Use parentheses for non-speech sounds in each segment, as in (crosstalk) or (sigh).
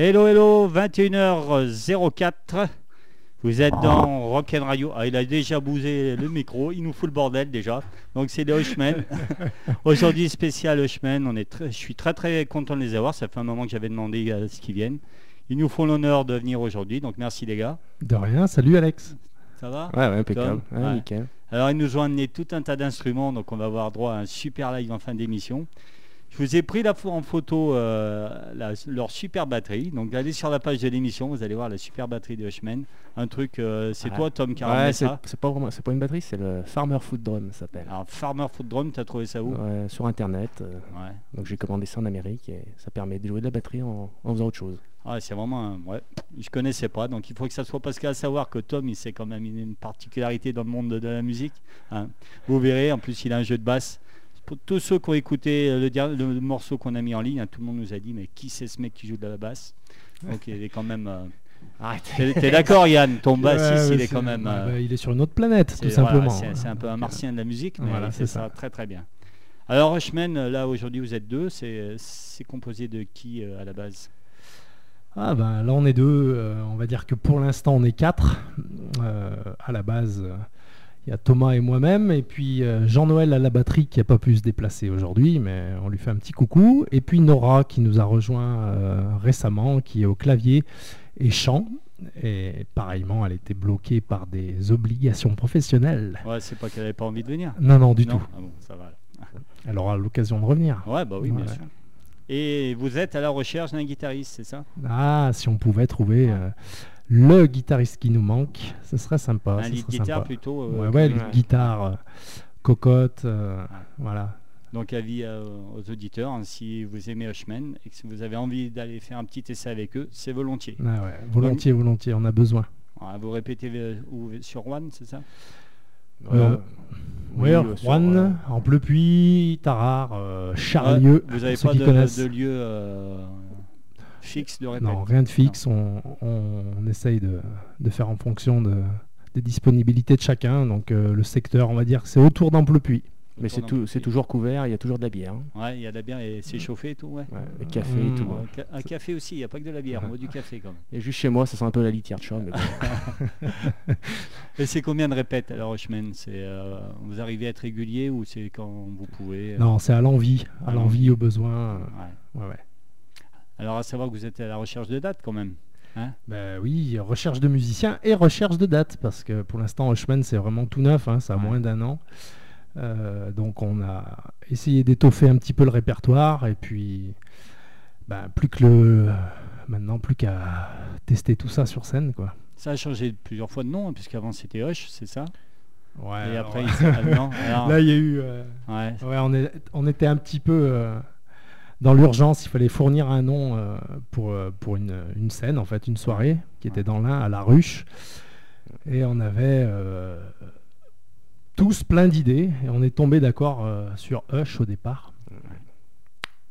Hello, hello, 21h04. Vous êtes dans Rock'n Radio. Ah, il a déjà bousé le micro. Il nous fout le bordel déjà. Donc c'est les Hushmen. (laughs) Aujourd'hui spécial Hushmen. On est très- je suis très très content de les avoir. Ça fait un moment que j'avais demandé à ce qu'ils viennent. Ils nous font l'honneur de venir aujourd'hui. Donc merci les gars. De rien, salut Alex. Ça va? Ouais, ouais, impeccable. Tom Ouais, Ouais. nickel. Alors ils nous ont amené tout un tas d'instruments, donc on va avoir droit à un super live en fin d'émission. Je vous ai pris la en photo euh, la- leur super batterie. Donc allez sur la page de l'émission, vous allez voir la super batterie de Hushmen. Un truc, euh, c'est toi Tom qui Ouais, c'est ça. c'est pas vraiment, c'est pas une batterie, c'est le Farmer Food Drum, ça s'appelle. Alors Farmer Foot Drum, t'as trouvé ça où? Ouais, sur internet. euh, Ouais. donc j'ai commandé ça en Amérique et ça permet de jouer de la batterie en, en faisant autre chose. Ah, c'est vraiment un... Ouais, je connaissais pas, donc il faut que ça soit parce qu'à savoir que Tom, il sait quand même une, une particularité dans le monde de, de la musique. hein. Vous verrez, en plus il a un jeu de basse. Pour tous ceux qui ont écouté euh, le, morceau qu'on a mis en ligne, hein, tout le monde nous a dit mais qui c'est ce mec qui joue de la basse? Donc il est quand même... euh, Arrête. T'es d'accord Yann? Ton bassiste, ouais, il est quand même... euh, bah, il est sur une autre planète, c'est tout simplement. c'est- c'est un peu un martien de la musique, mais voilà, c'est ça. ça. très très bien. Alors Rushman, là aujourd'hui vous êtes deux, c'est c'est composé de qui euh, à la base? Ah ben là on est deux, euh, on va dire que pour l'instant on est quatre. Euh, à la base, euh, il y a Thomas et moi-même, et puis euh, Jean-Noël à la batterie qui n'a pas pu se déplacer aujourd'hui, mais on lui fait un petit coucou. Et puis Nora qui nous a rejoint euh, récemment, qui est au clavier et chant. Et pareillement, elle était bloquée par des obligations professionnelles. Ouais, c'est pas qu'elle avait pas envie de venir. Non, non, du Non tout. Ah bon, ça va. Elle aura l'occasion de revenir. Ouais, bah oui, bien sûr. Et vous êtes à la recherche d'un guitariste, c'est ça? Ah, si on pouvait trouver euh, le guitariste qui nous manque, ce serait sympa. Un lead guitare sympa. plutôt. euh, Ouais, que- ouais, lead Ouais. guitare, euh, cocotte, euh, voilà. Donc avis euh, aux auditeurs, hein, si vous aimez Hushman et que si vous avez envie d'aller faire un petit essai avec eux, c'est volontiers. Ah ouais, volontiers, volontiers, on a besoin. Vous répétez euh, sur One, c'est ça? Euh, oui, Ouais, euh, euh, Amplepuis, Tarare, euh, Charlieu. Vous n'avez pas de, lieu euh, fixe de répète Non, rien de fixe. On, on- on essaye de, de faire en fonction de, des disponibilités de chacun. Donc euh, le secteur, on va dire c'est autour d'Amplepuis. Mais c'est tout- c'est toujours couvert, il y a toujours de la bière. hein. Ouais, il y a de la bière et c'est chauffé et tout, ouais. Ouais, le café Mm. et tout. Ouais, hein. ca- Un café aussi, il n'y a pas que de la bière, on boit du café quand même. (laughs) Et juste chez moi, ça sent un peu la litière de chat. mais bon. (laughs) Et c'est combien de répètes alors Hushman C'est euh, Vous arrivez à être régulier ou c'est quand vous pouvez euh, Non, c'est à l'envie, à À l'envie, au besoin. ouais. Ouais, ouais. Alors à savoir que vous êtes à la recherche de dates quand même. Ben oui, recherche de musiciens et recherche de dates, parce que pour l'instant, Hushman, c'est vraiment tout neuf, hein, ça a Ouais. moins d'un an. Euh, donc on a essayé d'étoffer un petit peu le répertoire, et puis ben, plus que le... Maintenant, plus qu'à tester tout ça sur scène, quoi. Ça a changé plusieurs fois de nom, hein, puisqu'avant c'était Hush, c'est ça? Ouais, Et alors, après, il s'est- (laughs) ah, alors, là, il y a eu... euh, ouais, Ouais, on, est, on était un petit peu euh, dans l'urgence. Il fallait fournir un nom euh, pour, euh, pour une, une scène, en fait, une soirée qui était dans l'un à la ruche. Et on avait euh, tous plein d'idées. Et on est tombé d'accord euh, sur Hush au départ.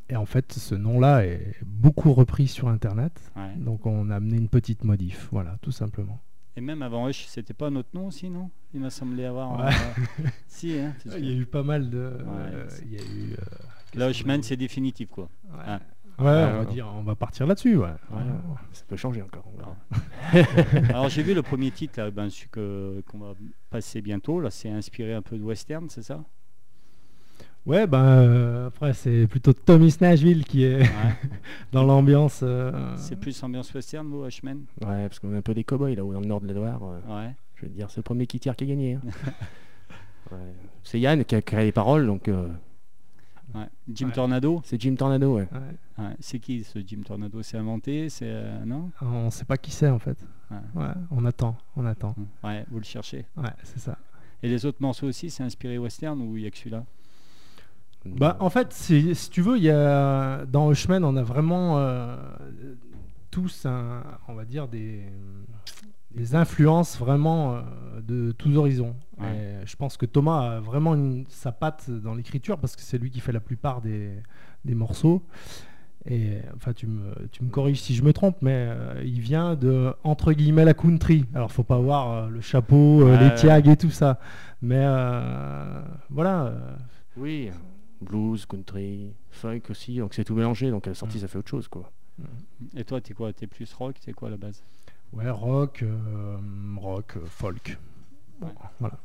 Et en fait, ce nom-là est beaucoup repris sur Internet. ouais. Donc on a amené une petite modif. Voilà, tout simplement. Et même avant Hush, c'était pas notre nom aussi, non? Il m'a semblé avoir. Ouais. (laughs) si, hein, Il y a eu pas mal de... c'est- il y a eu... Là, dit c'est définitif quoi. Ouais. Ouais, Ouais, on va dire, on va partir là-dessus, ouais. Ouais. ça peut changer encore. (laughs) Alors j'ai vu le premier titre, là, ben, celui que- qu'on va passer bientôt. Là, c'est inspiré un peu de western, c'est ça? Ouais, ben euh, après c'est plutôt Tommy Nashville qui est Ouais. (laughs) dans l'ambiance. euh, C'est plus ambiance western, vous, Hushman Ouais, parce qu'on est un peu des cow-boys là, dans le nord de la Loire. euh, Ouais. Je veux dire, c'est le premier qui tire qui a gagné. hein. (laughs) Ouais. C'est Yann qui a créé les paroles, donc euh, ouais. Jim Ouais. Tornado c'est Jim Tornado. Ouais. ouais. Ouais, C'est qui ce Jim Tornado? C'est inventé? C'est euh, non? On sait pas qui c'est en fait. Ouais. Ouais, on attend, on attend. Ouais, vous le cherchez. Ouais, c'est ça. Et les autres morceaux aussi, c'est inspiré western ou il y a que celui-là? Bah en fait, c'est- si tu veux, il y a dans Hushman, on a vraiment euh, tous un, on va dire des des influences vraiment euh, de tous horizons. Ouais. Je pense que Thomas a vraiment une- sa patte dans l'écriture parce que c'est lui qui fait la plupart des, des morceaux. Et enfin, tu me, tu me corriges si je me trompe, mais euh, il vient de entre guillemets la country. Alors, faut pas avoir euh, le chapeau, euh, Ouais. les tiags et tout ça. Mais euh, voilà. Oui, blues, country, funk aussi, donc c'est tout mélangé, donc à la sortie Mm. ça fait autre chose quoi. Et toi, t'es quoi? T'es plus rock? C'est quoi la base? Ouais, rock, euh, rock, euh, folk. Ouais. Voilà.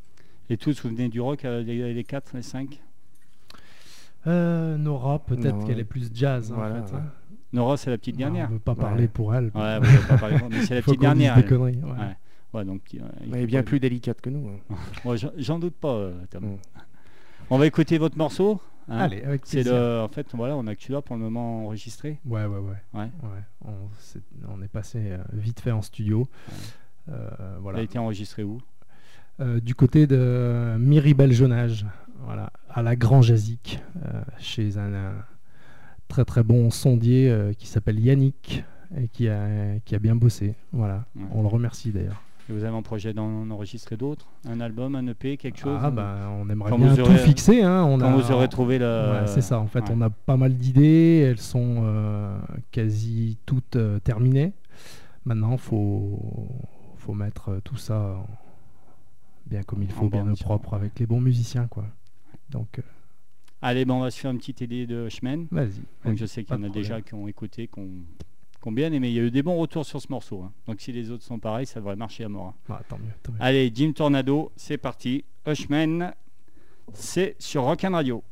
Et tous, vous venez du rock, euh, les, les 4, les 5 Euh, Nora, peut-être Non, qu'elle est plus jazz. en voilà, fait, ouais. hein. Nora, c'est la petite On dernière. ne veut pas Ouais. parler pour elle. Ouais, pas mais c'est (laughs) la Faut petite qu'on dise dernière. des elle. conneries. ouais. Ouais. Ouais, donc, euh, il Elle est bien pas- plus délicate que nous. hein. (laughs) J'en- doute pas, euh, Tom. Mm. On va écouter votre morceau. Hein. Allez, avec C'est le, en fait, voilà, on a que celui-là pour le moment enregistré. Ouais, ouais, ouais. Ouais. ouais. On, est passé euh, vite fait en studio. Euh, Il voilà. a été enregistré où? Euh, du côté de Miribel Jonage, voilà, à la Grand Jazic, euh, chez un, un très très bon sondier euh, qui s'appelle Yannick et qui a, qui a bien bossé. Voilà, Ouais. on le remercie d'ailleurs. Et vous avez un projet d'en enregistrer d'autres Un album, un EP, quelque chose Ah bah, on aimerait Quand bien vous tout aurez- fixer. Hein, on Quand a, vous aurez trouvé. Ouais, c'est ça, en fait, ouais. on a pas mal d'idées, elles sont euh, quasi toutes euh, terminées. Maintenant, faut faut mettre euh, tout ça en- bien comme il En faut, bien au propre, avec les bons musiciens, quoi. Donc, euh, Allez, bon, on va se faire une petite idée de chemin. vas-y. Je sais qu'il y en a déjà qui ont écouté, qui ont, qui ont bien aimé. Il y a eu des bons retours sur ce morceau. hein. Donc si les autres sont pareils, ça devrait marcher à mort. hein. Ah, tant mieux, tant mieux. Allez, Jim Tornado, c'est parti. Hushman, c'est sur Rock and Radio.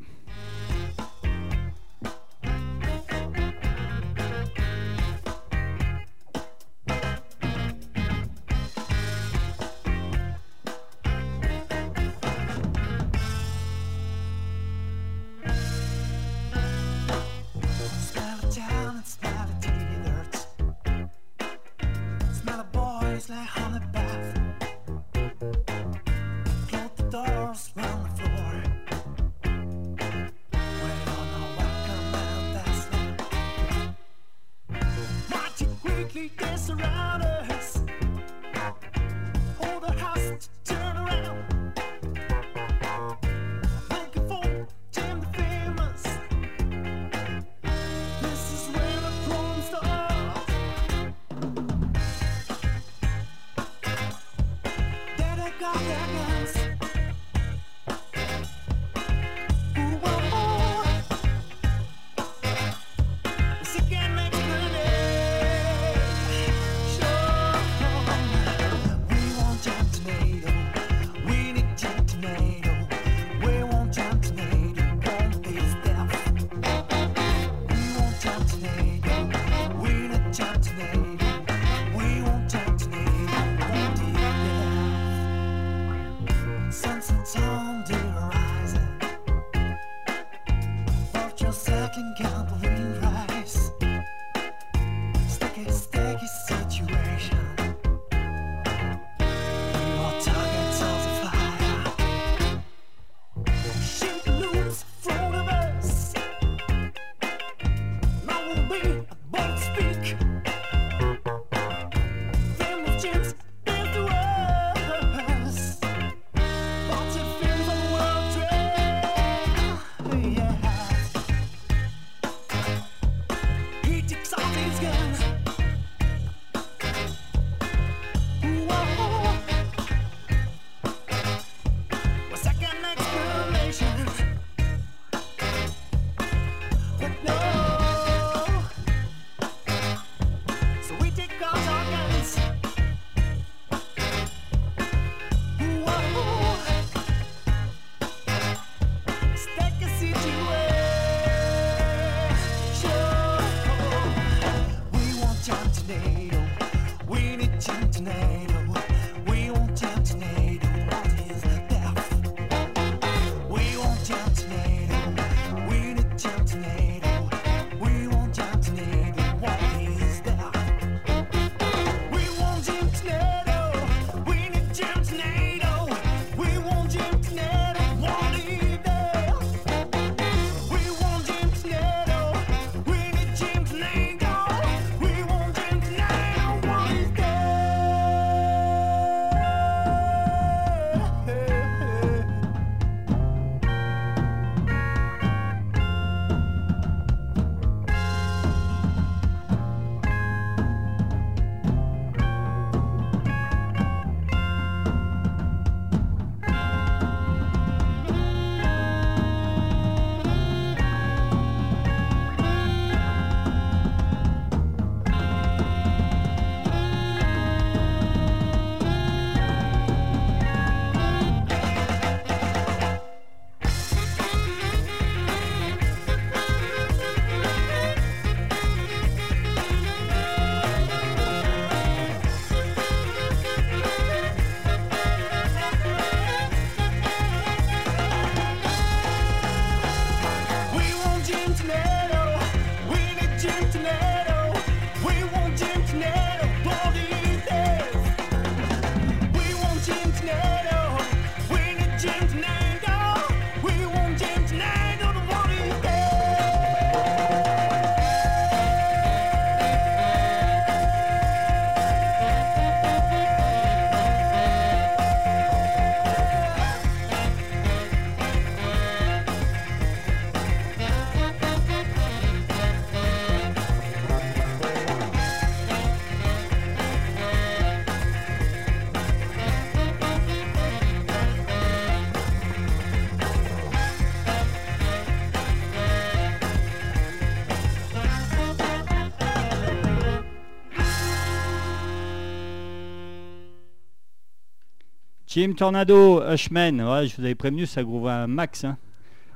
Jim Tornado, Hushman, ouais, je vous avais prévenu, ça groove un max. hein.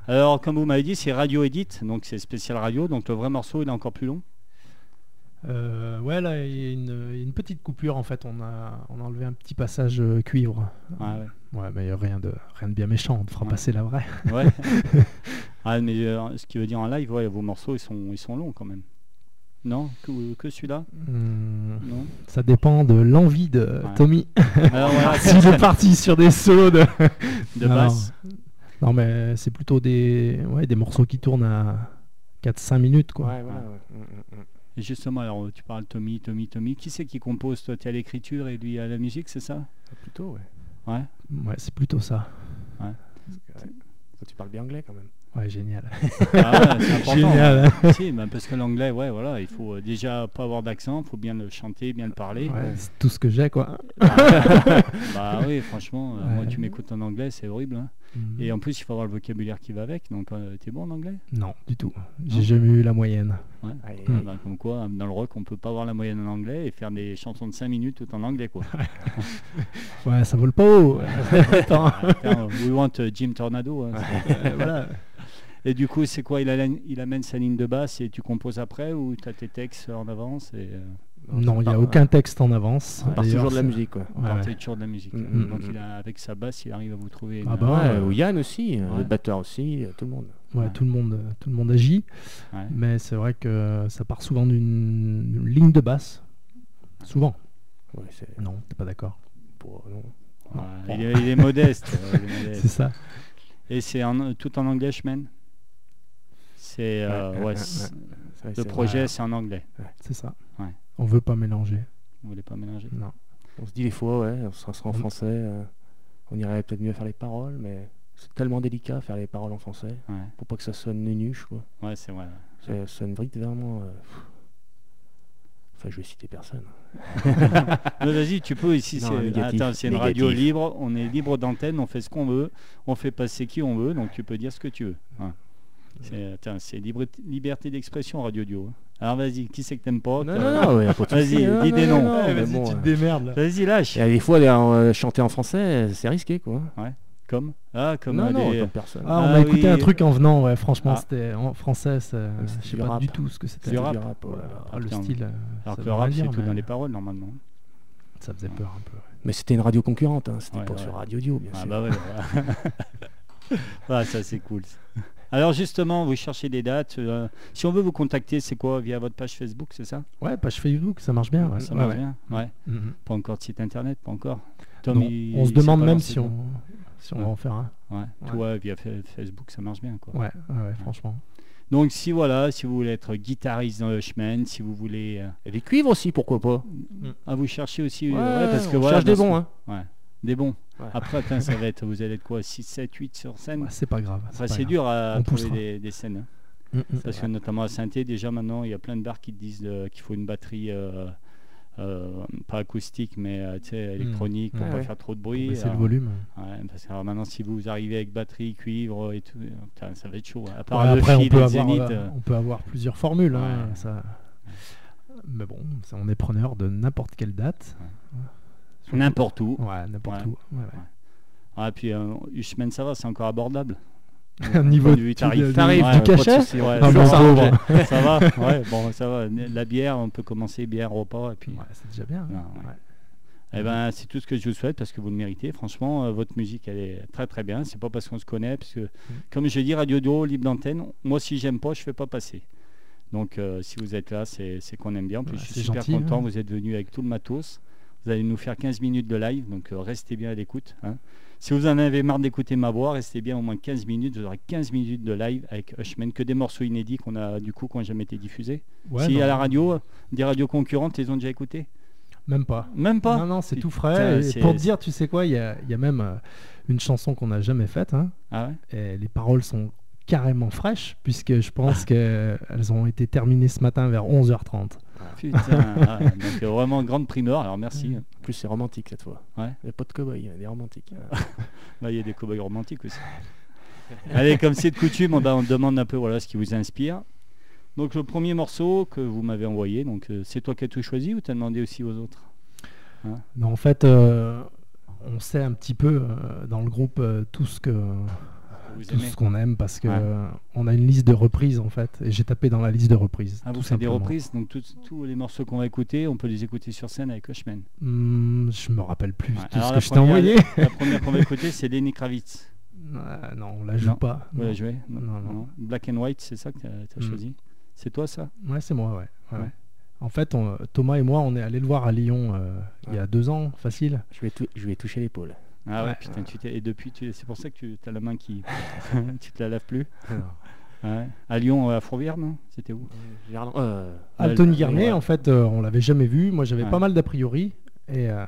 Alors, comme vous m'avez dit, c'est radio edit, donc c'est spécial radio, donc le vrai morceau il est encore plus long. Euh, ouais, là, il y a une, petite coupure en fait. On a, on a enlevé un petit passage euh, cuivre. Ah ouais. Ouais, mais rien de, rien de bien méchant. On te fera Ouais. passer la vraie. Ouais. (laughs) ah, mais euh, ce qui veut dire en live, ouais, vos morceaux ils sont, ils sont longs quand même. Non Que, que celui-là Hmm, Non ça dépend de l'envie de Ouais. Tommy. (laughs) Alors voilà, (laughs) S'il est parti sur des solos de. de Non, basse. Non, mais c'est plutôt des, ouais, des morceaux qui tournent à 4-5 minutes. Quoi. Ouais, voilà, ouais. Mm, mm, mm. Et justement, alors tu parles Tommy, Tommy, Tommy. Qui c'est qui compose? Toi, tu es à l'écriture et lui à la musique, c'est ça? Plutôt, ouais. Ouais. Ouais, c'est plutôt ça. Ouais. Toi, tu parles bien anglais quand même. Ouais, génial. Ah c'est important. (laughs) Génial. Si, bah, parce que l'anglais, ouais, voilà, il faut euh, déjà pas avoir d'accent, il faut bien le chanter, bien le parler. Ouais, c'est tout ce que j'ai, quoi. (laughs) bah oui, franchement, euh, moi tu m'écoutes en anglais, c'est horrible. hein. Mhm. Et en plus, il faut avoir le vocabulaire qui va avec. Donc, euh, t'es bon en anglais? Non, du tout. J'ai jamais eu la moyenne. Ouais. Hmm. Bah, comme quoi, dans le rock, on peut pas avoir la moyenne en anglais et faire des chansons de 5 minutes tout en anglais, quoi. (laughs) Ouais, ça vaut le pot. Attends. Attends, we want Jim Tornado. hein, voilà. Et du coup, c'est quoi il, amène- il amène sa ligne de basse et tu composes après ou tu as tes textes en avance et euh, Non, il n'y a aucun texte en avance. On part D'ailleurs, toujours de la musique, quoi. on toujours de la musique. Donc mm. il a, avec sa basse, il arrive à vous trouver. Ah bah, Ouais, ou Yann aussi, euh, Ouais. le batteur aussi, euh, tout le monde. Ouais, Ouais. tout le monde, tout le monde agit, Ouais. mais c'est vrai que ça part souvent d'une ligne de basse. Souvent. Non, t'es pas d'accord. il, est, il est modeste. (laughs) euh, il est modeste. C'est ça. Et c'est en- tout en anglais, Shmen C'est euh, Ouais, ouais, ouais, ouais, c'est- ouais. Le projet, c'est en anglais. C'est ça. Ouais. On veut pas mélanger. Vous voulez pas mélanger? Non. On se dit des fois, ouais, ça sera en On- français. euh, on irait peut-être mieux faire les paroles, mais c'est tellement délicat faire les paroles en français Ouais, pour pas que ça sonne nunuche, quoi. ouais c'est vrai. Ça sonne vite vraiment. euh. Enfin, je vais citer personne. (laughs) Vas-y, tu peux ici. Non, c'est- négatif, Attends, c'est une radio libre. On est libre d'antenne. On fait ce qu'on veut. On fait passer qui on veut. Donc tu peux dire ce que tu veux. Ouais. C'est attends, c'est libre- liberté d'expression radio duo. hein. Alors vas-y, qui c'est que t'aimes pas Non, non, non, ouais, Vas-y, dis non, des noms. Ouais, vas-y, bon, tu te euh, démerdes là. Vas-y, lâche. Il y a des fois, euh, chanter en français, c'est risqué, quoi. Comme Ah, comme non, non, des- personne. Ah, on Ah a écouté oui. un truc en venant, ouais, franchement, Ah. c'était en français, ça- c'est je sais pas rap. du tout ce que c'était. Du C'est rap. du rap, Oh voilà. là, ah, le style, euh, Alors ça que le rap, c'est dire, tout dans les paroles normalement. Ça faisait peur un peu. ouais. Mais c'était une radio concurrente, hein, c'était Ouais, pas ouais. sur Radio Dio, bien Ah sûr. bah ouais. (laughs) Ah, ça c'est cool. Alors justement, vous cherchez des dates. euh, si on veut vous contacter, c'est quoi Via votre page Facebook, c'est ça? Ouais, page Facebook, ça marche bien. ouais. Ça Ouais, marche ouais. bien Ouais. Mhm. Pas encore de site internet, pas encore. Non, Tom, il- on se demande même si on, si on Ouais. va en faire un. Ouais. Ouais. Toi, via fa- Facebook, ça marche bien. Quoi. Ouais, ouais, ouais, franchement. Donc si voilà, si vous voulez être guitariste dans le chemin, si vous voulez, euh, Et des cuivres aussi, pourquoi pas? Ah, vous cherchez aussi, Ouais, euh, ouais, parce que on voilà, cherche des dans ce- bons, hein. Ouais, des bons. Ouais. Après, ça va être, vous allez être quoi, 6, 7, 8 sur scène. Ouais, c'est pas grave. Enfin, c'est dur à On trouver des, des scènes. hein. Mhm. Parce que notamment à saint déjà maintenant, il y a plein de bars qui disent qu'il faut une batterie, euh, euh, pas acoustique, mais euh, sais, électronique, pour Ouais, pas ouais. faire trop de bruit. baisser le alors- volume. Ouais, parce que alors maintenant, si vous arrivez avec batterie, cuivre et tout, putain, ça va être chaud. À part Ouais, le après, on peut, avoir, zénith, euh, on peut avoir plusieurs formules. hein, ça... Mais bon, ça, on est preneur de n'importe quelle date. N'importe où. Ouais, n'importe Ouais. où. ouais, ouais. Ah, puis euh, Hushman, ça va, c'est encore abordable. Au (laughs) niveau du- tarif. Tarif, du ouais, cachet Ouais, Non, s'arranger. pauvre. ça va (laughs) (laughs) Ouais, bon, ça va. La bière, on peut commencer bière, repas, et puis... Ouais, c'est déjà bien. Non, hein. Ouais. Eh ben, c'est tout ce que je vous souhaite parce que vous le méritez. Franchement, euh, votre musique, elle est très très bien. C'est pas parce qu'on se connaît, parce que, Mm. comme je dis, Radio Duo, libre d'antenne, moi, si j'aime pas, je fais pas passer. Donc euh, si vous êtes là, c'est qu'on aime bien. En plus, je suis super gentil, content. Vous êtes venu avec tout le matos. Vous allez nous faire 15 minutes de live, donc euh, restez bien à l'écoute. hein. Si vous en avez marre d'écouter ma voix, restez bien au moins 15 minutes. Vous aurez 15 minutes de live avec Hushman, que des morceaux inédits qu'on a du coup qui n'ont jamais été diffusés. Ouais, si non, à la radio, des radios concurrentes, les ont déjà écoutés Même pas. Même pas Non, non, c'est tout frais. Et pour te dire, tu sais quoi, il y a, il y a même euh, une chanson qu'on n'a jamais faite. hein, Ah ouais? Et les paroles sont carrément fraîches, puisque je pense (laughs) qu'elles ont été terminées ce matin vers 11h30. Putain, (laughs) ah, donc euh, vraiment grande primeur, alors merci. En plus, c'est romantique cette fois. Ouais. Il n'y a pas de cow-boy, il y a des romantiques. (laughs) Bah, Il y a des cow-boys romantiques aussi. (laughs) Allez, comme c'est de coutume, on, va- on demande un peu voilà, ce qui vous inspire. Donc le premier morceau que vous m'avez envoyé, donc euh, c'est toi qui as tout choisi ou t'as demandé aussi aux autres? Non, en fait, euh, on sait un petit peu euh, dans le groupe euh, tout ce que Vous tout aimez ce qu'on aime parce que Ouais. on a une liste de reprises en fait et j'ai tapé dans la liste de reprises. Ah, vous faites des simplement. reprises, donc tous- les morceaux qu'on va écouter, on peut les écouter sur scène avec Hushman. Hmm, je me rappelle plus Ouais, tout alors ce la que je t'ai première- envoyé. La première qu'on va écouter, c'est Lenny Kravitz. (laughs) Ah, non, on la joue Non. pas. Vous Non. la jouez Non, non. Black and White, c'est ça que tu as, Mm. choisi? C'est toi ça? Ouais, c'est moi, ouais. ouais. Ouais. En fait, on- Thomas et moi, on est allé le voir à Lyon euh, il y a deux ans, facile. Je lui ai, tou- je lui ai touché l'épaule. Ah ouais, Ouais. putain, tu t'es- et depuis, tu- c'est pour ça que tu as la main qui. (laughs) (laughs) tu te la laves plus Ouais. À Lyon, à Fourvière, non? C'était où? Euh, Anthony Garnier, ouais. en fait, euh, on l'avait jamais vu. Moi, j'avais Ouais. pas mal d'a priori. Et euh,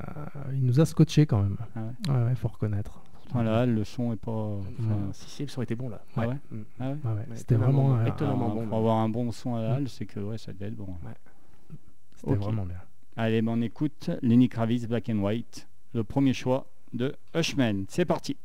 il nous a scotché quand même. Ah ouais. Ouais, ouais, faut reconnaître. Voilà, le son est pas. enfin, si, si, le son était bon là. Ah ouais Mm. Ah ouais Ouais, ouais, Ouais, C'était vraiment, bon. euh, Étonnamment Alors, bon, Pour là. avoir un bon son à la halle, c'est que ouais, ça devait être bon. c'était vraiment bien. Allez, ben, on écoute Lenny Kravitz, Black and White, le premier choix de Hushman. C'est parti.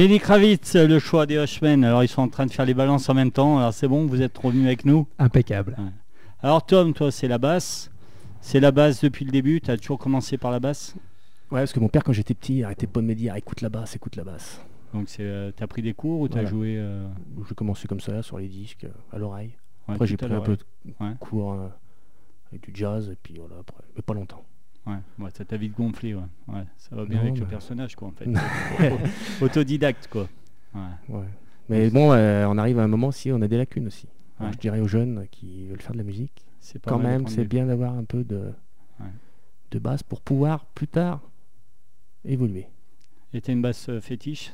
Lenny Kravitz, le choix des Hushmen. Alors ils sont en train de faire les balances en même temps. Alors c'est bon, vous êtes revenu avec nous. Impeccable. Alors Tom, toi c'est la basse. C'est la basse depuis le début. Tu as toujours commencé par la basse. Ouais, parce que mon père, quand j'étais petit, il arrêtait pas de me dire écoute la basse, écoute la basse. Donc c'est, euh, t'as pris des cours ou t'as Voilà. joué euh, J'ai commencé comme ça, sur les disques, à l'oreille. ouais, Après, j'ai pris un peu de Ouais. cours euh, avec du jazz, et puis voilà, après. Mais pas longtemps. Ouais, ouais, ça t'a vite gonflé. Ouais. Ouais, ça va bien Non, avec le personnage quoi en fait. (laughs) (laughs) Autodidacte quoi. Ouais. Mais bon, euh, on arrive à un moment aussi, on a des lacunes aussi. Alors, je dirais aux jeunes qui veulent faire de la musique, C'est quand même, c'est bien d'avoir un peu de, de base pour pouvoir plus tard évoluer. Et t'as une basse euh, fétiche?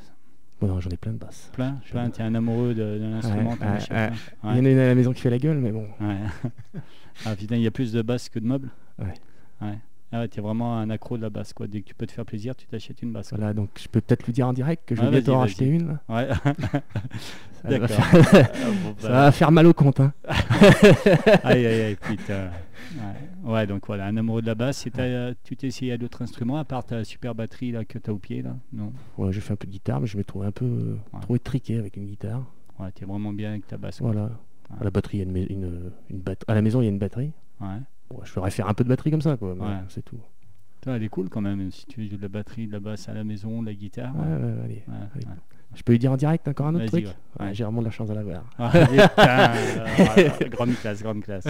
Bon, non, j'en ai plein de basses. Plein, plein. T'es un amoureux de, de l'instrument. Ouais, t'en ouais, achètes ouais. plein. Il y en a une à la maison qui fait la gueule, mais bon. (laughs) Ah putain, il y a plus de basses que de meubles? Ouais. Ouais. Ah ouais, t'es vraiment un accro de la basse quoi. Dès que tu peux te faire plaisir, tu t'achètes une basse. quoi. Voilà, donc je peux peut-être lui dire en direct que je vais bientôt en vas-y. une. Ouais. (laughs) (laughs) Ça va D'accord. faire- Ah, (laughs) bon, Ça bah, va faire mal au compte. Hein. Aïe aïe aïe putain. Ouais. Ouais, donc voilà, un amoureux de la basse. Et euh, tu t'es essayé à d'autres instruments à part ta super batterie là que t'as au pied là? Non. Ouais, j'ai fait un peu de guitare, mais je me trouvais un peu euh, Ouais. avec une guitare. Ouais, t'es vraiment bien avec ta basse. quoi. Voilà. À la batterie, il y a une, mais- une, une bat- à la maison, il y a une batterie. Ouais. Bon, je ferais faire un peu de batterie comme ça, quoi. Ouais. C'est tout. Toi, elle est cool quand même. Si tu joues de la batterie, de la basse à la maison, de la guitare. Ouais, ouais, allez. Je peux lui dire en direct encore un autre truc J'ai vraiment de la chance à l'avoir. (laughs) Ah, (laughs) euh, grande classe, grande classe.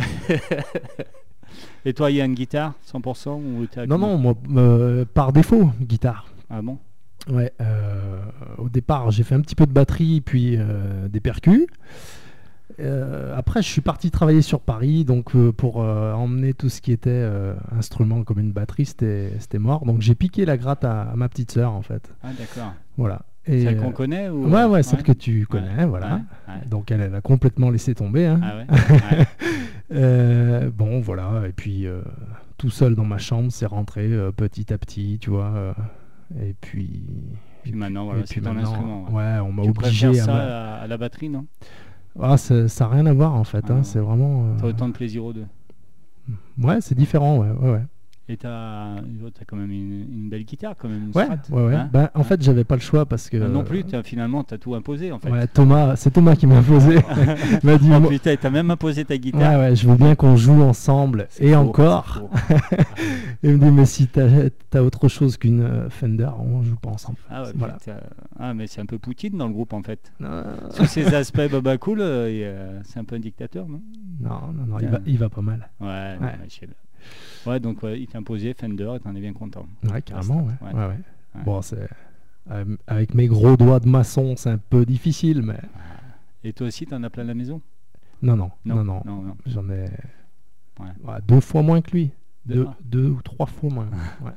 Et toi, il y a une guitare 100% ou Non, non, moi, euh, par défaut, guitare. Ah bon? Ouais, euh, au départ, j'ai fait un petit peu de batterie, puis des percus. Euh, après, je suis parti travailler sur Paris, donc euh, pour euh, emmener tout ce qui était instrument comme une batterie, c'était mort. Donc j'ai piqué la gratte à, à ma petite sœur, en fait. Ah d'accord. Voilà. Et, Celle qu'on connaît ou... Ouais, ouais, celle que tu connais, Ouais, voilà. ouais. Donc elle, elle a complètement laissé tomber. hein. Ah. (laughs) Euh, bon, voilà. Et puis euh, tout seul dans ma chambre, c'est rentré euh, petit à petit, tu vois. et puis. Puis maintenant, et voilà, puis c'est ton instrument. ouais. On m'a obligé préfères à. ça me- à, à la batterie, non? Ah, ça n'a rien à voir en fait. Ah hein, non. C'est vraiment. euh, T'as autant de plaisir aux deux. Ouais, c'est différent. Ouais, ouais, ouais. Et t'as as quand même une, une belle guitare, quand même, une Ouais, Strat, ouais, ouais. hein Ben, en fait, j'avais pas le choix parce que. Non plus, t'as- finalement, t'as tout imposé en fait. Ouais, Thomas, c'est Thomas qui m'a posé. (laughs) Il m'a dit. Oh putain, t'as même imposé ta Ouais, guitare. ouais, je veux bien qu'on joue ensemble. Et encore. (laughs) Il me dit, mais si t'as as autre chose qu'une euh, Fender, on joue pas ensemble. Ah, ouais, Voilà. Ah, mais c'est un peu Poutine dans le groupe en fait. Non, Sous ses aspects baba cool, euh, euh, c'est un peu un dictateur, non? Non, non, non, il, va, il va pas mal. Ouais, non, Ouais. pas. Ouais, donc ouais, il t'a imposé Fender et t'en es bien content. Ouais, carrément, ouais. Ouais. ouais, ouais. Ouais. Bon, c'est. euh, Avec mes gros doigts de maçon, c'est un peu difficile, mais. Et toi aussi, t'en as plein à la maison? Non, non, non, non. non, non. J'en ai deux fois moins que lui. Deux Deux, ou trois fois moins. (laughs) Ouais.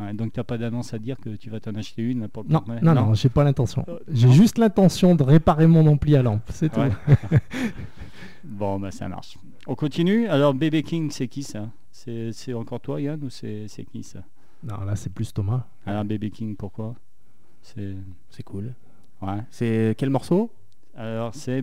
Ouais, donc t'as pas d'annonce à dire que tu vas t'en acheter une pour le Non, non, non, j'ai pas l'intention. Euh, J'ai juste l'intention de réparer mon ampli à lampe, c'est tout. Ouais. (laughs) (laughs) Bon, bah ça marche. On continue? Alors, Bébé King, c'est qui ça? C'est encore toi, Yann, ou c'est qui ça? Non, là, c'est plus Thomas. Alors, Bébé King, pourquoi? C'est. Cool. Ouais. C'est quel morceau? Alors, c'est.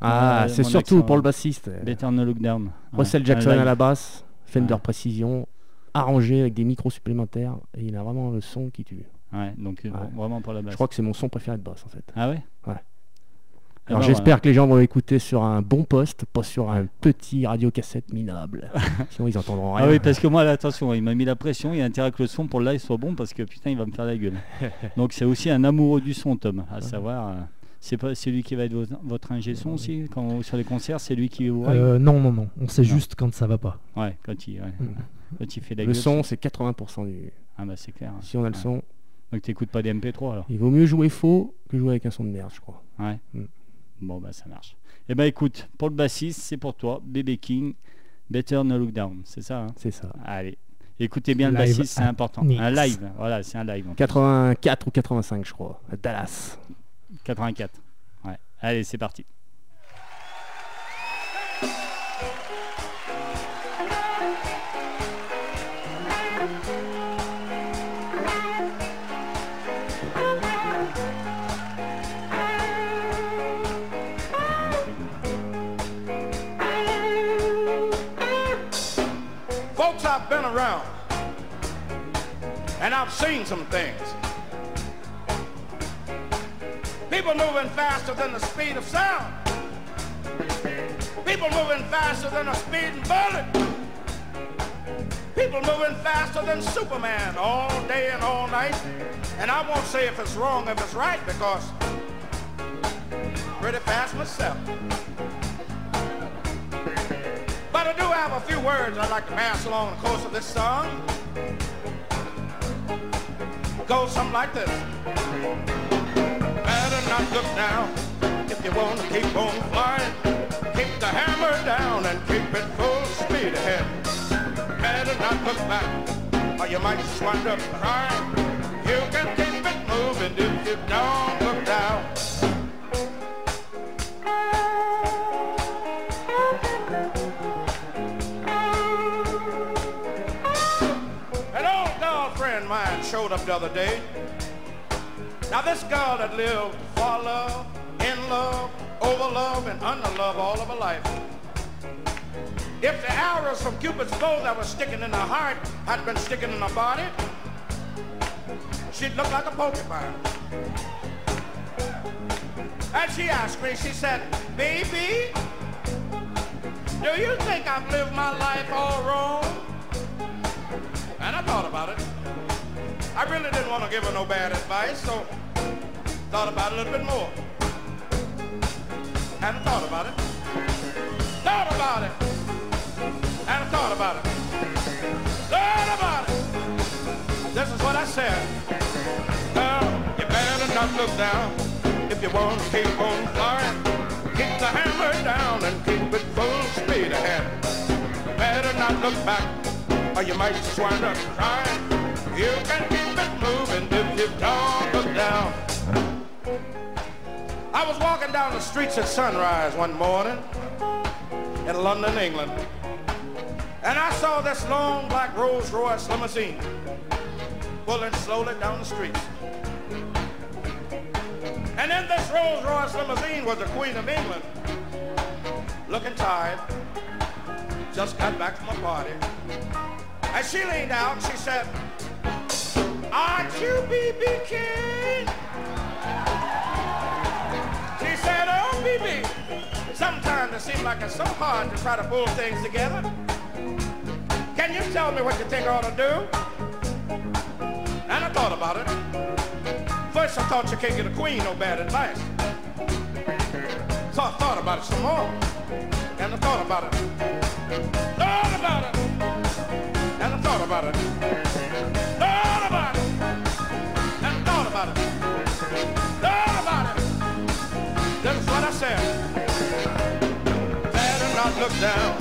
Ah, mon- c'est surtout accent, pour le bassiste. Better No Look Down. Russell Ouais, Jackson live. à la basse, Fender Ouais. Précision, arrangé avec des micros supplémentaires, et il a vraiment le son qui tue. Ouais, donc euh, vraiment pour la basse. Je crois que c'est mon son préféré de basse en fait. Ah ouais? Ouais. Ah Alors bah, j'espère que les gens vont écouter sur un bon poste, pas sur un petit radiocassette minable. (laughs) Sinon ils entendront rien. Ah oui, parce que moi, là, attention, il m'a mis la pression. Il y a intérêt que le son pour le live soit bon parce que putain, il va me faire la gueule. (laughs) Donc, c'est aussi un amoureux du son, Tom. À savoir, euh, c'est pas c'est lui qui va être votre, votre ingé son aussi quand, sur les concerts. C'est lui qui vous Euh, non, non, non. On sait Non. juste quand ça va pas. Ouais, quand il, ouais. Mm. quand il fait la Le gueule. son c'est 80% du. Ah bah c'est clair. Si on a le Ouais. son, Donc, t'écoutes pas des MP3 alors il vaut mieux jouer faux que jouer avec un son de merde, je crois. Ouais. Mm. Bon, bah ça marche. Eh ben écoute, pour le bassiste, c'est pour toi, Bébé King, Better No Look Down. C'est ça hein? C'est ça. Allez. Écoutez bien le bassiste, c'est important. Un live, voilà, c'est un live. en fait. 84 ou 85 je crois, à Dallas. 84. Ouais. Allez, c'est parti. Around and I've seen some things. People moving faster than the speed of sound. People moving faster than a speeding bullet. People moving faster than Superman all day and all night. And I won't say if it's wrong, if it's right, because pretty fast myself. But I do have a few words I'd like to pass along the course of this song. Goes something like this. Better not look down if you want to keep on flying. Keep the hammer down and keep it full speed ahead. Better not look back or you might just wind up crying. You can keep it moving if you don't look down. Up the other day. Now this girl had lived for love, in love, over love, and under love all of her life. If the arrows from Cupid's bow that was sticking in her heart had been sticking in her body, she'd look like a porcupine. And she asked me, she said, baby, do you think I've lived my life all wrong? And I thought about it. I really didn't want to give her no bad advice, so thought about it a little bit more. I thought about it. Thought about it. I thought about it. Thought about it. This is what I said. Girl, you better not look down if you want to keep on flying. Keep the hammer down and keep it full speed ahead. Better not look back or you might just wind up crying. You can keep it moving if you don't look down. I was walking down the streets at sunrise one morning in London, England. And I saw this long black Rolls Royce limousine pulling slowly down the street. And in this Rolls Royce limousine was the Queen of England, looking tired, just got back from a party. And she leaned out she said, Aren't you B.B. King? She said, oh, B.B., sometimes it seems like it's so hard to try to pull things together. Can you tell me what you think I ought to do? And I thought about it. First, I thought you can't get a queen no bad advice. So I thought about it some more. And I thought about it. Thought about it. And I thought about it. Down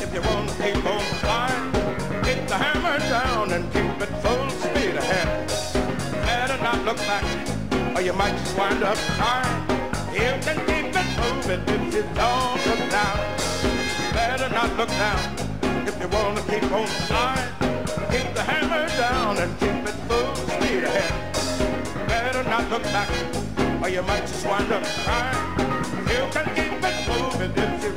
if you want to keep on flying. Keep the hammer down and keep it full speed ahead. Better not look back or you might just wind up crying. You can keep it moving if you don't look down. Better not look down if you want to keep on flying. Keep the hammer down and keep it full speed ahead. Better not look back or you might just wind up crying. You can keep it moving if you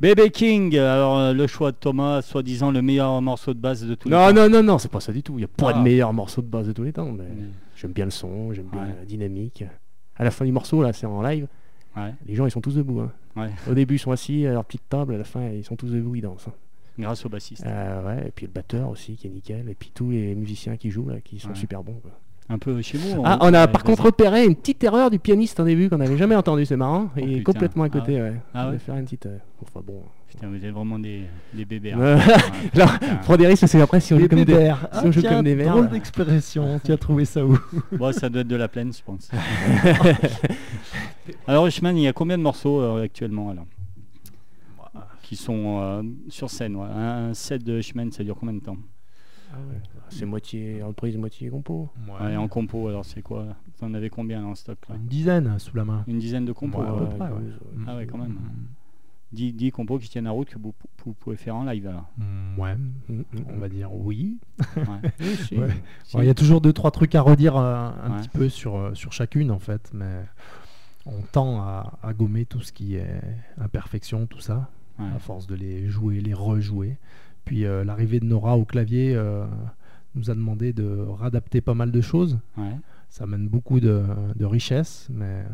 Bébé King, alors euh, le choix de Thomas, soi-disant le meilleur morceau de base de tous les Non, temps. non, non, non, c'est pas ça du tout. Il n'y a pas Ah. de meilleur morceau de base de tous les temps. Mais Mm. J'aime bien le son, j'aime bien Ouais. la dynamique. À la fin du morceau, là, c'est en live. Ouais, Les gens, ils sont tous debout. hein. ouais, Au début, ils sont assis à leur petite table. À la fin, ils sont tous debout, ils dansent. hein. grâce au bassiste. Euh, ouais, et puis le batteur aussi, qui est nickel. Et puis tous les musiciens qui jouent, là, qui sont Ouais. super bons. quoi. Un peu chez vous. Ah, on a ouais, par contre repéré une petite erreur du pianiste en début qu'on n'avait jamais entendu, c'est marrant. Oh, il est complètement à Ah côté, ouais. Ah on ouais va faire une petite. euh, Enfin bon. Putain, vous êtes vraiment des, des bébés. hein. Là, (laughs) putain. Prends des risques, c'est après si on joue comme des. bébères. si on joue tiens, comme des drôle d'expression. tu as trouvé ça où? (laughs) Bon, ça doit être de la plaine, je pense. (laughs) alors, Hushman, il y a combien de morceaux euh, actuellement alors? Qui sont euh, sur scène ouais. Un set de Hushman, ça dure combien de temps? Ah ouais. C'est moitié reprise, moitié compo. Ouais, En compo, alors c'est quoi? Vous en avez combien en stock là? Une dizaine sous la main. Une dizaine de compos Ouais, à euh, peu près, ouais. douze, ouais. Ah ouais, quand même. Mm. 10, 10 compos qui tiennent la route que vous, vous pouvez faire en live alors. Mm, Ouais, Mm, mm, on va dire oui. Ouais. (laughs) Oui, si. Ouais. Si. Bon, Il y a toujours deux trois trucs à redire euh, un Ouais. petit peu sur, euh, sur chacune en fait, mais on tend à, à gommer tout ce qui est imperfection, tout ça, Ouais. à force de les jouer, les rejouer. Puis euh, l'arrivée de Nora au clavier euh, nous a demandé de réadapter pas mal de choses. Ouais. Ça amène beaucoup de, de richesse, mais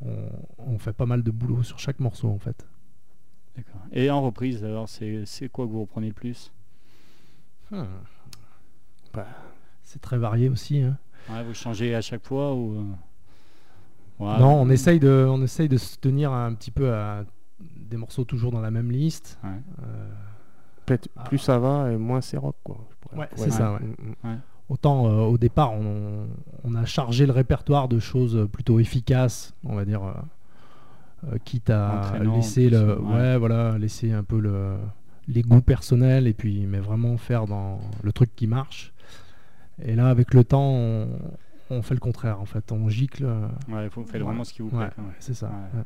on, on fait pas mal de boulot sur chaque morceau en fait. D'accord. Et en reprise, alors c'est quoi que vous reprenez le plus? Bah, C'est très varié aussi. hein. Ouais, Vous changez à chaque fois ou euh, ouais, non, on essaye, de, on essaye de se tenir un petit peu à des morceaux toujours dans la même liste. Euh. Plus ça va et moins c'est rock quoi. Ouais, c'est ça, ouais. Mm, mm. Autant euh, au départ, on, on a chargé le répertoire de choses plutôt efficaces, on va dire, euh, euh, quitte à Entraînant, laisser le, ouais. ouais. voilà, laisser un peu le, les goûts personnels et puis, mais vraiment faire dans le truc qui marche. Et là, avec le temps, on, on fait le contraire. En fait, on gicle. euh, Ouais, vous faites vraiment ce qui vous plaît. c'est ça. Ouais. ouais.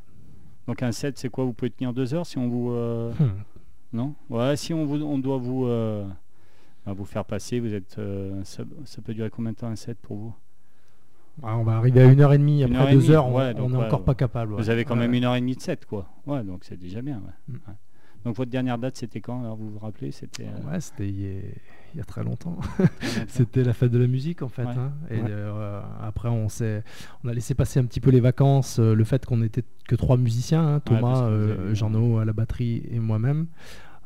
Donc un set, c'est quoi? Vous pouvez tenir deux heures si on vous... euh, Hmm. Non Ouais, si on, vous, on doit vous, euh, vous faire passer, vous êtes, euh, ça, ça peut durer combien de temps un set pour vous? Ah, on va arriver à une heure et demie. Une Après heure et deux demie, heures, on- ouais, n'est ouais, encore ouais. pas capable. Vous ouais. avez quand Ouais, même ouais. une heure et demie de set, quoi. Ouais, donc c'est déjà bien. ouais. Mm. Ouais. Donc votre dernière date, c'était quand? Alors vous vous rappelez C'était euh, Ouais, c'était il y, a, très longtemps. (laughs) C'était la fête de la musique en fait. Ouais. hein. Et Ouais. euh, après, on, s'est- on a laissé passer un petit peu les vacances, euh, le fait qu'on était que trois musiciens, hein, Thomas, vous euh, avez- Jean-No à la batterie et moi-même.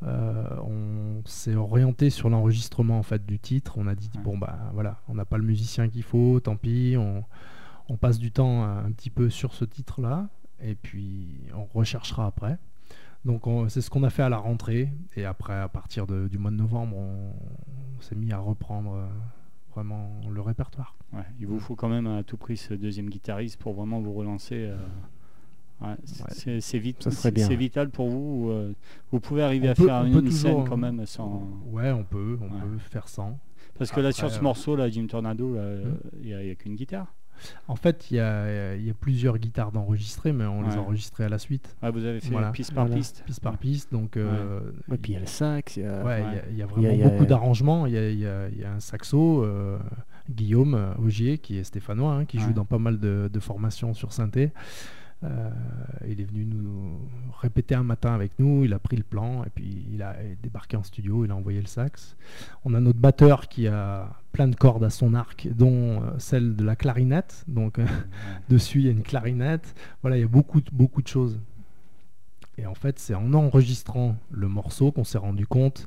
On s'est orienté sur l'enregistrement en fait du titre. On a dit Ouais. bon bah voilà, on n'a pas le musicien qu'il faut, tant pis. On, on passe du temps un, un petit peu sur ce titre-là et puis on recherchera après. Donc on- c'est ce qu'on a fait à la rentrée et après à partir de- du mois de novembre, on, on s'est mis à reprendre euh, vraiment le répertoire. Ouais, il vous faut quand même à tout prix ce deuxième guitariste pour vraiment vous relancer. euh, ouais, c'est- Ouais. c'est- C'est vite, Ça serait c'est- bien. c'est vital pour vous. ou, euh, vous pouvez arriver On à peut- faire une, toujours, scène quand même sans. Ouais, on peut, on Ouais. peut faire sans. Parce que là, sur ce euh, morceau, là, Jim Tornado, là, Hmm. il n'y a, il y a qu'une guitare. En fait, il y a, il y a plusieurs guitares d'enregistrées, mais on les a enregistrées à la suite, Ah, vous avez fait Voilà. piste par Voilà. piste. piste par piste. Donc, euh, Ouais, puis il y a le sax, il y a- vraiment il y a- beaucoup d'arrangements. Il y a, y y un saxo, euh, Guillaume euh, Augier, qui est stéphanois, hein, qui Ouais. joue dans pas mal de, de formations sur synthé. Euh, il est venu nous répéter un matin avec nous, il a pris le plan et puis il a débarqué en studio, il a envoyé le sax. On a notre batteur qui a plein de cordes à son arc, dont euh, celle de la clarinette. Donc euh, (laughs) dessus il y a une clarinette. Voilà, il y a beaucoup, de- beaucoup de choses. Et en fait, c'est en enregistrant le morceau qu'on s'est rendu compte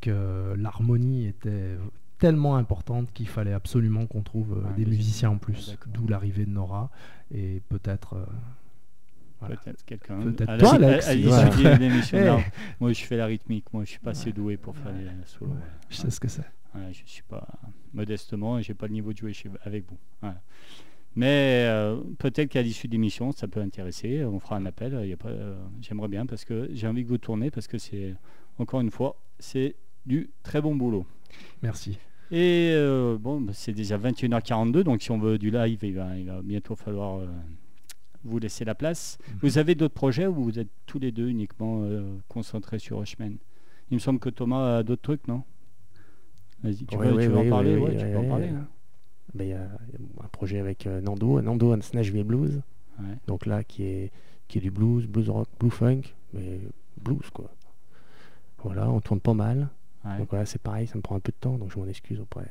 que l'harmonie était tellement importante qu'il fallait absolument qu'on trouve des musiciens en plus. D'où l'arrivée de Nora et peut-être. euh, voilà. Peut-être quelqu'un. Peut-être toi, Alex. à Ouais. l'émission. (laughs) Moi, je fais la rythmique. Moi, je suis pas assez Ouais. doué pour faire Ouais. les solos. Ouais, je sais ce que c'est. Ouais, je suis pas modestement, j'ai pas le niveau de jouer chez, avec vous. Mais euh, peut-être qu'à l'issue de l'émission, ça peut intéresser. On fera un appel. il y a pas, euh, J'aimerais bien parce que j'ai envie que vous tournez parce que c'est encore une fois, c'est du très bon boulot. Merci. Et euh, bon, c'est déjà 21h42, donc si on veut du live, il va, il va bientôt falloir vous laisser la place. Mhm. Vous avez d'autres projets ou vous êtes tous les deux uniquement euh, concentrés sur Rushman Il me semble que Thomas a d'autres trucs, non? Vas-y, tu, Ouais, veux, ouais, tu veux ouais, en parler tu peux en parler. hein. Ben, il y, a un projet avec euh, Nando, Nando and Nashville Blues. Donc là, qui est, qui est du blues, blues rock, blue funk, mais blues, quoi. Voilà, on tourne pas mal. Donc voilà, c'est pareil, ça me prend un peu de temps, donc je m'en excuse auprès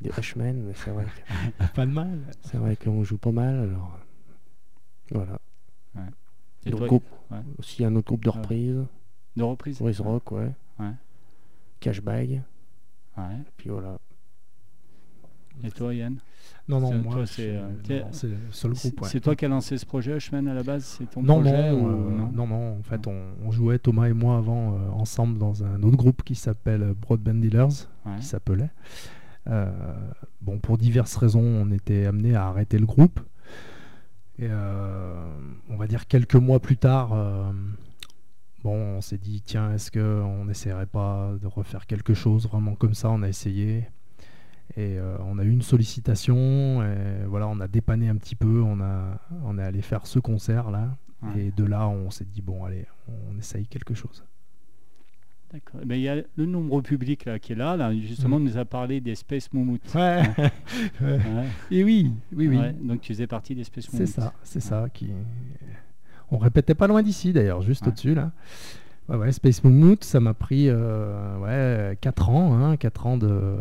des Hushmen, mais c'est vrai, (laughs) que- Pas de mal. c'est vrai qu'on joue pas mal, alors voilà. Et Donc, toi, groupe, ouais. aussi un autre groupe de Ouais. reprises, de reprise Boys Rock, ouais. Ouais. Cashbag, Ouais. puis voilà. Et toi, Yann? Non, non, C'est- moi, c'est, euh, seul groupe. ouais. c'est toi qui as lancé ce projet, Hushman, à la base? C'est ton Non, projet non, ou euh, non? non, non, En fait, on, on jouait Thomas et moi avant euh, ensemble dans un autre groupe qui s'appelle Broadband Dealers, Ouais. qui s'appelait. Euh, bon, pour diverses raisons, on était amené à arrêter le groupe. Et euh, on va dire quelques mois plus tard, euh, bon, on s'est dit tiens, est-ce que on n'essaierait pas de refaire quelque chose vraiment comme ça? On a essayé. Et euh, on a eu une sollicitation, et voilà, on a dépanné un petit peu, on, a, on est allé faire ce concert là, Ouais. et de là on s'est dit bon allez, on essaye quelque chose. D'accord. Mais il y a le nombreux public là, qui est là, là justement, Mm. on nous a parlé des Space Moumout. Ouais, Ouais. et oui, oui, oui, Ouais, donc tu faisais partie des Space c'est Moumout. ça, c'est ça qui. On répétait pas loin d'ici d'ailleurs, juste au-dessus là. Ouais, ouais, Space Moonmoot, ça m'a pris euh, ouais, 4 ans, hein, 4 ans de,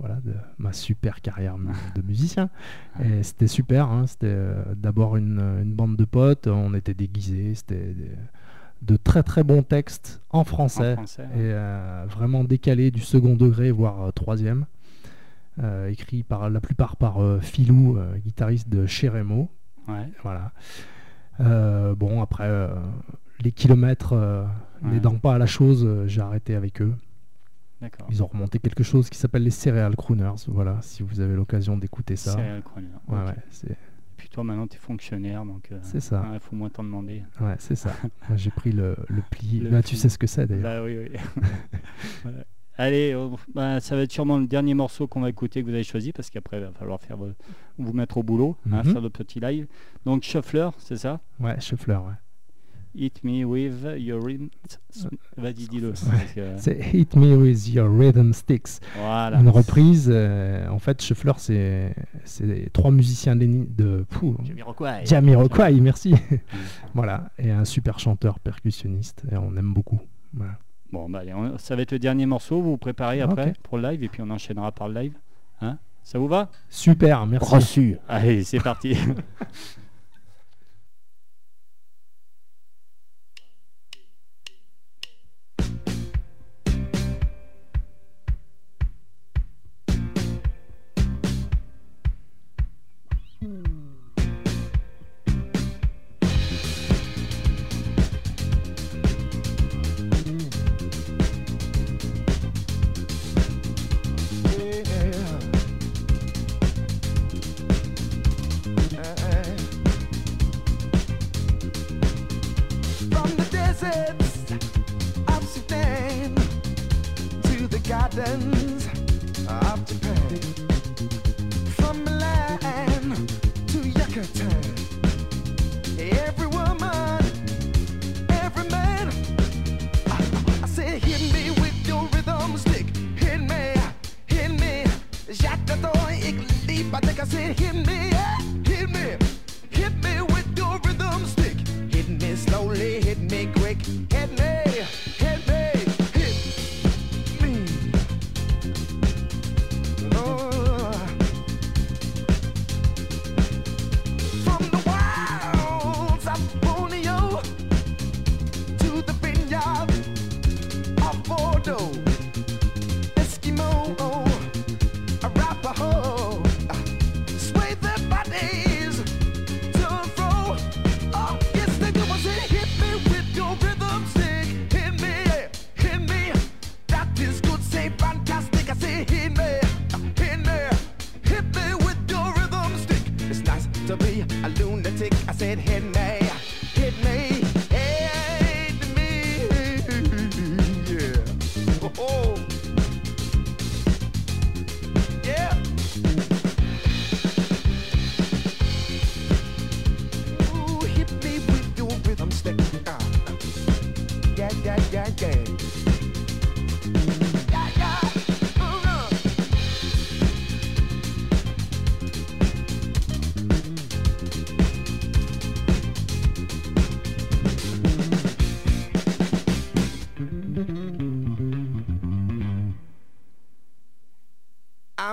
voilà, de ma super carrière (laughs) de musicien. Et c'était super, hein, c'était euh, d'abord une, une bande de potes, on était déguisés, c'était des- de très très bons textes en En français, et euh, vraiment décalés du second degré, voire euh, troisième. Euh, écrit par la plupart par Philou, guitariste de chez Remo. Ouais. Voilà. Bon, après, les kilomètres Ouais. n'aidant pas à la chose, j'ai arrêté avec eux. Ils ont remonté quelque chose qui s'appelle les Cereal Crooners. Voilà, si vous avez l'occasion d'écouter ça. Ouais, ouais, c'est puis toi, maintenant, tu es fonctionnaire, donc euh, C'est ça. il faut moins t'en demander. ouais, c'est ça. (laughs) Moi, j'ai pris le, le pli. Le Bah, tu sais ce que c'est d'ailleurs. Bah oui, oui. (laughs) (laughs) Voilà. Allez, on- bah, ça va être sûrement le dernier morceau qu'on va écouter que vous avez choisi parce qu'après il va falloir faire vo- vous mettre au boulot, hein, Mhm. faire le petit live. Donc Shuffler, c'est ça? Ouais, Shuffler, ouais. Hit me with your rhythm. Vas-y, dis-le. parce que- C'est Hit Me With Your Rhythm Sticks. Voilà. Une reprise. euh, en fait, Shuffler, c'est c'est trois musiciens de, de Jamiroquai. Jamiroquai, merci. (laughs) (laughs) voilà, et un super chanteur percussionniste, et on aime beaucoup. Voilà. Bon, bah, allez, on- ça va être le dernier morceau. Vous vous préparez après pour le live et puis on enchaînera par le live. Hein? Ça vous va? Super, merci. Reçu. Allez, c'est parti. (laughs)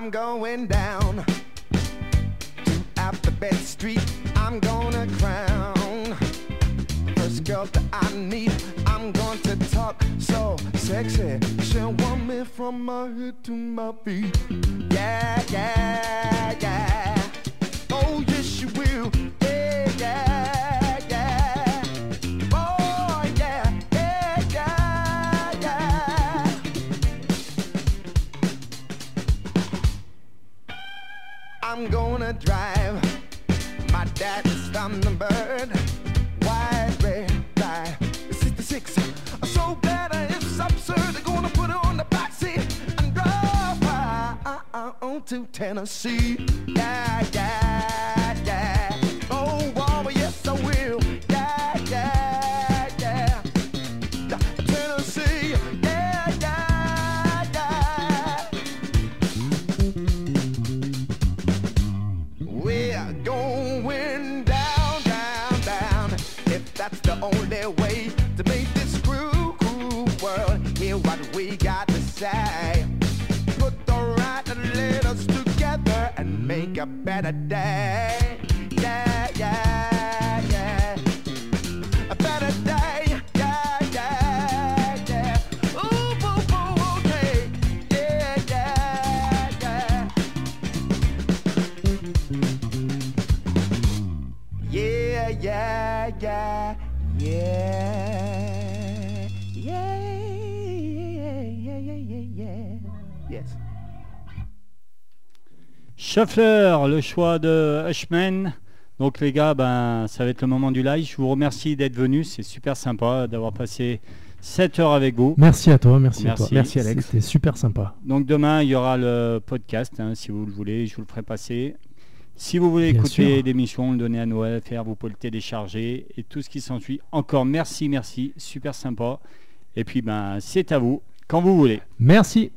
I'm going down to Alphabet Street. I'm gonna crown first girl that I need. I'm going to talk so sexy. She'll want me from my head to my feet. Yeah, yeah, yeah. Tennessee. And make a better day. Shuffler, le choix de Hushman. Donc les gars, ben, ça va être le moment du live. Je vous remercie d'être venus. C'est super sympa d'avoir passé 7 heures avec vous. Merci à toi, merci, à toi. Merci, Alex. C'était super sympa. Donc demain, il y aura le podcast, hein, si vous le voulez, je vous le ferai passer. Si vous voulez Bien écouter l'émission, le donner à Noël, faire, vous pouvez le télécharger et tout ce qui s'ensuit. Encore merci, merci, super sympa. Et puis ben, c'est à vous, quand vous voulez. Merci.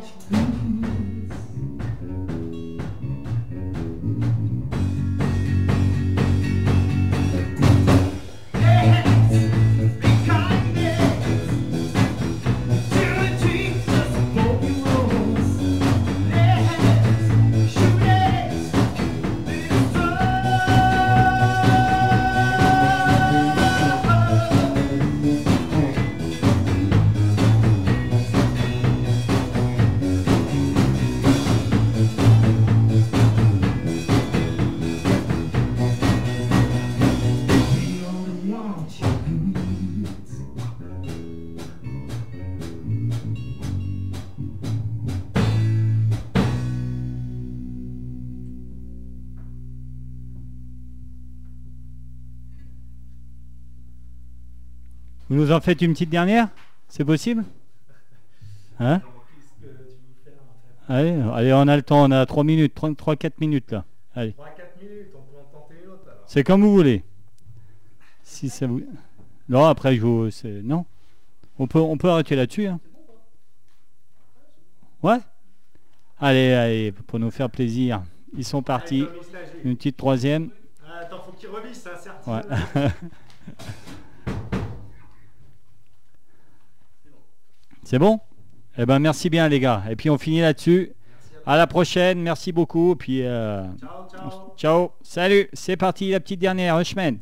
longe. Nous en faites une petite dernière? C'est possible? Hein? Allez, allez, on a le temps, on a 3 minutes, 3-4 minutes là. Allez. 3-4 minutes, on peut en tenter une autre alors. C'est comme vous voulez. Si ça vous. Non, après je vous. c'est- Non. On peut, on peut arrêter là-dessus. hein. Ouais. Allez, allez, pour nous faire plaisir. Ils sont partis. Une petite troisième. Attends, faut qu'il revisse, ça certes. Ouais. (laughs) C'est bon? Eh ben merci bien les gars. Et puis on finit là-dessus. À la prochaine. Merci beaucoup. Puis euh, Ciao. Salut. C'est parti la petite dernière. Hushman.